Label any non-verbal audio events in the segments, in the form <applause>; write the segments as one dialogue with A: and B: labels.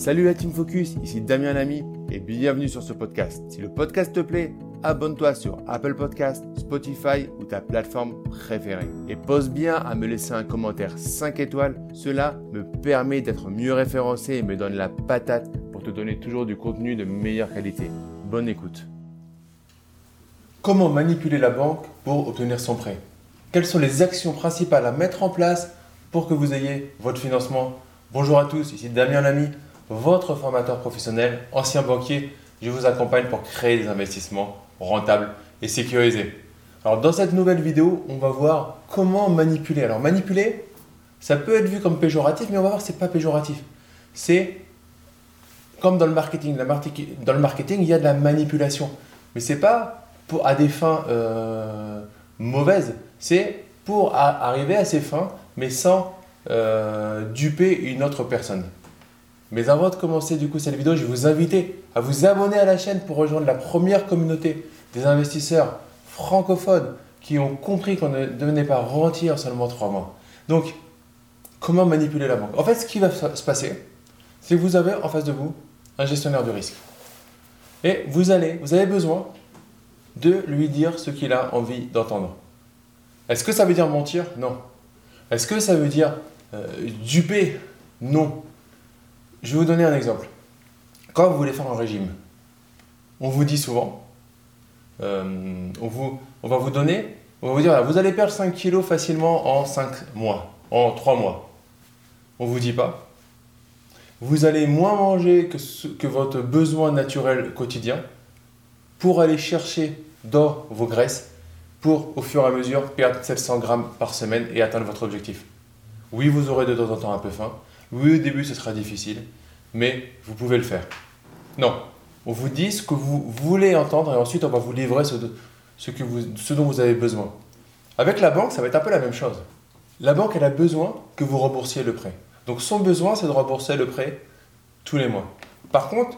A: Salut la Team Focus, ici Damien Lamy et bienvenue sur ce podcast. Si le podcast te plaît, abonne-toi sur Apple Podcast, Spotify ou ta plateforme préférée. Et pose bien à me laisser un commentaire 5 étoiles, cela me permet d'être mieux référencé et me donne la patate pour te donner toujours du contenu de meilleure qualité. Bonne écoute. Comment manipuler la banque pour obtenir son prêt? Quelles sont les actions principales à mettre en place pour que vous ayez votre financement? Bonjour à tous, ici Damien Lamy votre formateur professionnel, ancien banquier, je vous accompagne pour créer des investissements rentables et sécurisés. Alors dans cette nouvelle vidéo, on va voir comment manipuler. Alors manipuler, ça peut être vu comme péjoratif, mais on va voir que ce n'est pas péjoratif. C'est comme dans le marketing. Dans le marketing, il y a de la manipulation. Mais ce n'est pas pour, à des fins euh, mauvaises, c'est pour arriver à ses fins, mais sans euh, duper une autre personne. Mais avant de commencer du coup cette vidéo, je vais vous inviter à vous abonner à la chaîne pour rejoindre la première communauté des investisseurs francophones qui ont compris qu'on ne devenait pas rentier en seulement trois mois. Donc, comment manipuler la banque? En fait, ce qui va se passer, c'est que vous avez en face de vous un gestionnaire de risque. Et vous allez, vous avez besoin de lui dire ce qu'il a envie d'entendre. Est-ce que ça veut dire mentir? Non. Est-ce que ça veut dire euh, duper? Non. Je vais vous donner un exemple. Quand vous voulez faire un régime, on vous dit souvent, euh, on, va vous donner, on va vous dire, vous allez perdre 5 kilos facilement en 5 mois, en 3 mois. On ne vous dit pas. Vous allez moins manger que, que votre besoin naturel quotidien pour aller chercher dans vos graisses pour au fur et à mesure perdre 700 grammes par semaine et atteindre votre objectif. Oui, vous aurez de temps en temps un peu faim, oui, au début, ce sera difficile, mais vous pouvez le faire. Non, on vous dit ce que vous voulez entendre et ensuite on va vous livrer ce, que vous, ce dont vous avez besoin. Avec la banque, ça va être un peu la même chose. La banque, elle a besoin que vous remboursiez le prêt. Donc son besoin, c'est de rembourser le prêt tous les mois. Par contre,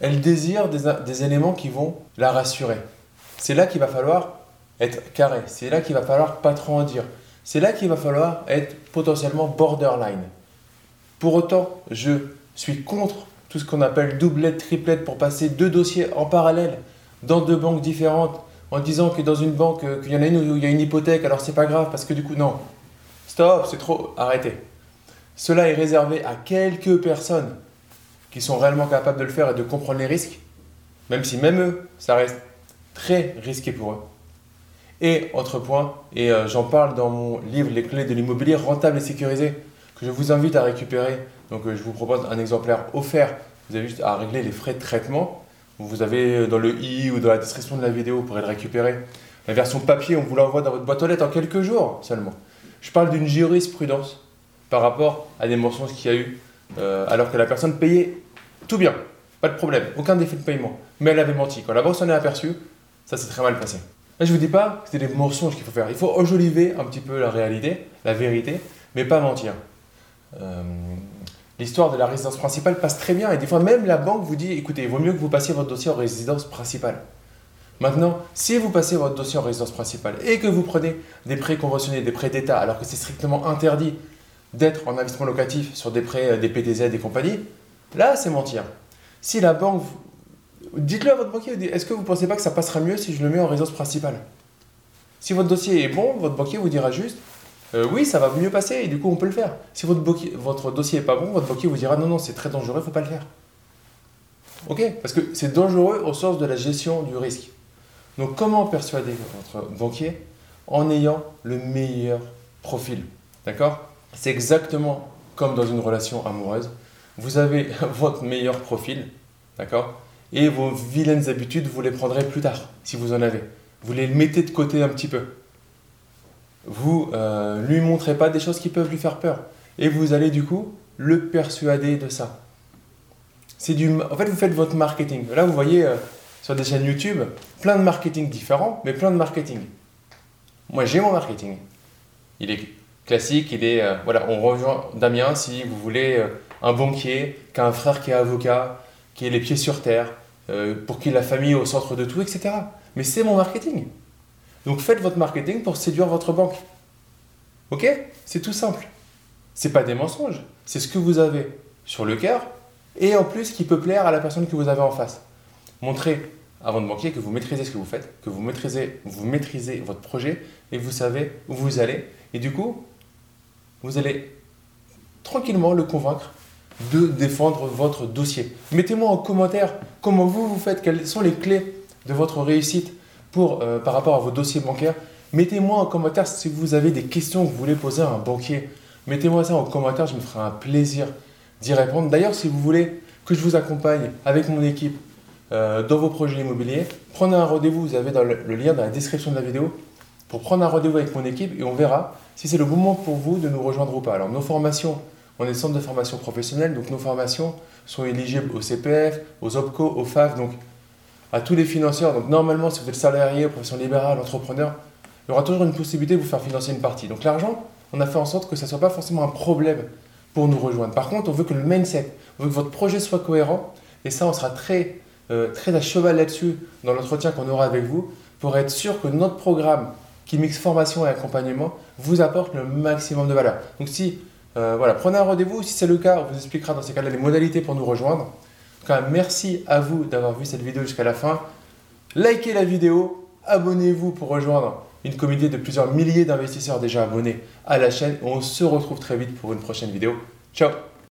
A: elle désire des, des éléments qui vont la rassurer. C'est là qu'il va falloir être carré. C'est là qu'il va falloir pas trop en dire. C'est là qu'il va falloir être potentiellement borderline. Pour autant, je suis contre tout ce qu'on appelle doublette, triplette pour passer deux dossiers en parallèle dans deux banques différentes en disant que dans une banque, euh, qu'il y en a une où il y a une hypothèque, alors c'est pas grave parce que du coup, non. Stop, c'est trop, arrêtez. Cela est réservé à quelques personnes qui sont réellement capables de le faire et de comprendre les risques, même si même eux, ça reste très risqué pour eux. Et autre point, et euh, j'en parle dans mon livre Les clés de l'immobilier rentable et sécurisé, que je vous invite à récupérer. Donc euh, je vous propose un exemplaire offert. Vous avez juste à régler les frais de traitement. Vous avez euh, dans le i ou dans la description de la vidéo, vous pourrez le récupérer. La version papier, on vous l'envoie dans votre boîte aux lettres en quelques jours seulement. Je parle d'une jurisprudence par rapport à des mensonges qu'il y a eu, euh, alors que la personne payait tout bien, pas de problème, aucun défi de paiement, mais elle avait menti. Quand la banque s'en est aperçue, ça s'est très mal passé. Là, je vous dis pas que c'est des mensonges qu'il faut faire. Il faut enjoliver un petit peu la réalité, la vérité, mais pas mentir. Euh, l'histoire de la résidence principale passe très bien et des fois même la banque vous dit écoutez, il vaut mieux que vous passiez votre dossier en résidence principale. Maintenant, si vous passez votre dossier en résidence principale et que vous prenez des prêts conventionnés, des prêts d'État, alors que c'est strictement interdit d'être en investissement locatif sur des prêts, euh, des PTZ et compagnie, là c'est mentir. Si la banque, dites-le à votre banquier, est-ce que vous ne pensez pas que ça passera mieux si je le mets en résidence principale? Si votre dossier est bon, votre banquier vous dira juste euh, oui, ça va mieux passer et du coup on peut le faire. Si votre, dossier est pas bon, votre banquier vous dira non, non, c'est très dangereux, il faut pas le faire. Ok? Parce que c'est dangereux au sens de la gestion du risque. Donc comment persuader votre banquier en ayant le meilleur profil? D'accord? C'est exactement comme dans une relation amoureuse. Vous avez <laughs> votre meilleur profil, d'accord? Et vos vilaines habitudes, vous les prendrez plus tard, si vous en avez. Vous les mettez de côté un petit peu vous euh, lui montrez pas des choses qui peuvent lui faire peur. Et vous allez du coup le persuader de ça. C'est du, en fait, vous faites votre marketing. Là, vous voyez euh, sur des chaînes YouTube plein de marketing différents, mais plein de marketing. Moi, j'ai mon marketing. Il est classique, il est, euh, voilà, on rejoint Damien si vous voulez un banquier, qui a un frère qui est avocat, qui est les pieds sur terre, pour qui la famille est au centre de tout, etc. Mais c'est mon marketing. Donc faites votre marketing pour séduire votre banque. Ok? C'est tout simple. C'est pas des mensonges. C'est ce que vous avez sur le cœur
B: et en plus qui peut plaire à la personne que vous avez en face. Montrez avant de banquier que vous maîtrisez ce que vous faites, que vous maîtrisez, vous maîtrisez votre projet et vous savez où vous allez. Et du coup, vous allez tranquillement le convaincre de défendre votre dossier. Mettez-moi en commentaire comment vous vous faites, quelles sont les clés de votre réussite pour, euh, par rapport à vos dossiers bancaires. Mettez-moi en commentaire si vous avez des questions que vous voulez poser à un banquier. Mettez-moi ça en commentaire, je me ferai un plaisir d'y répondre. D'ailleurs, si vous voulez que je vous accompagne avec mon équipe euh, dans vos projets immobiliers, prenez un rendez-vous, vous avez le, lien dans la description de la vidéo pour prendre un rendez-vous avec mon équipe et on verra si c'est le bon moment pour vous de nous rejoindre ou pas. Alors nos formations, on est centre de formation professionnelle, donc nos formations sont éligibles au CPF, aux OPCO, au FAF, donc à tous les financeurs. Donc normalement, si vous êtes salarié, profession libérale, entrepreneur, il y aura toujours une possibilité de vous faire financer une partie. Donc l'argent, on a fait en sorte que ça ne soit pas forcément un problème pour nous rejoindre. Par contre, on veut que le mindset, on veut que votre projet soit cohérent, et ça, on sera très euh, très à cheval là-dessus dans l'entretien qu'on aura avec vous pour être sûr que notre programme qui mixe formation et accompagnement vous apporte le maximum de valeur. Donc si, euh, voilà, prenez un rendez-vous, si c'est le cas, on vous expliquera dans ces cas-là les modalités pour nous rejoindre. Tout cas, merci à vous d'avoir vu cette vidéo jusqu'à la fin. Likez la vidéo, abonnez-vous pour rejoindre une communauté de plusieurs milliers d'investisseurs déjà abonnés à la chaîne. On se retrouve très vite pour une prochaine vidéo. Ciao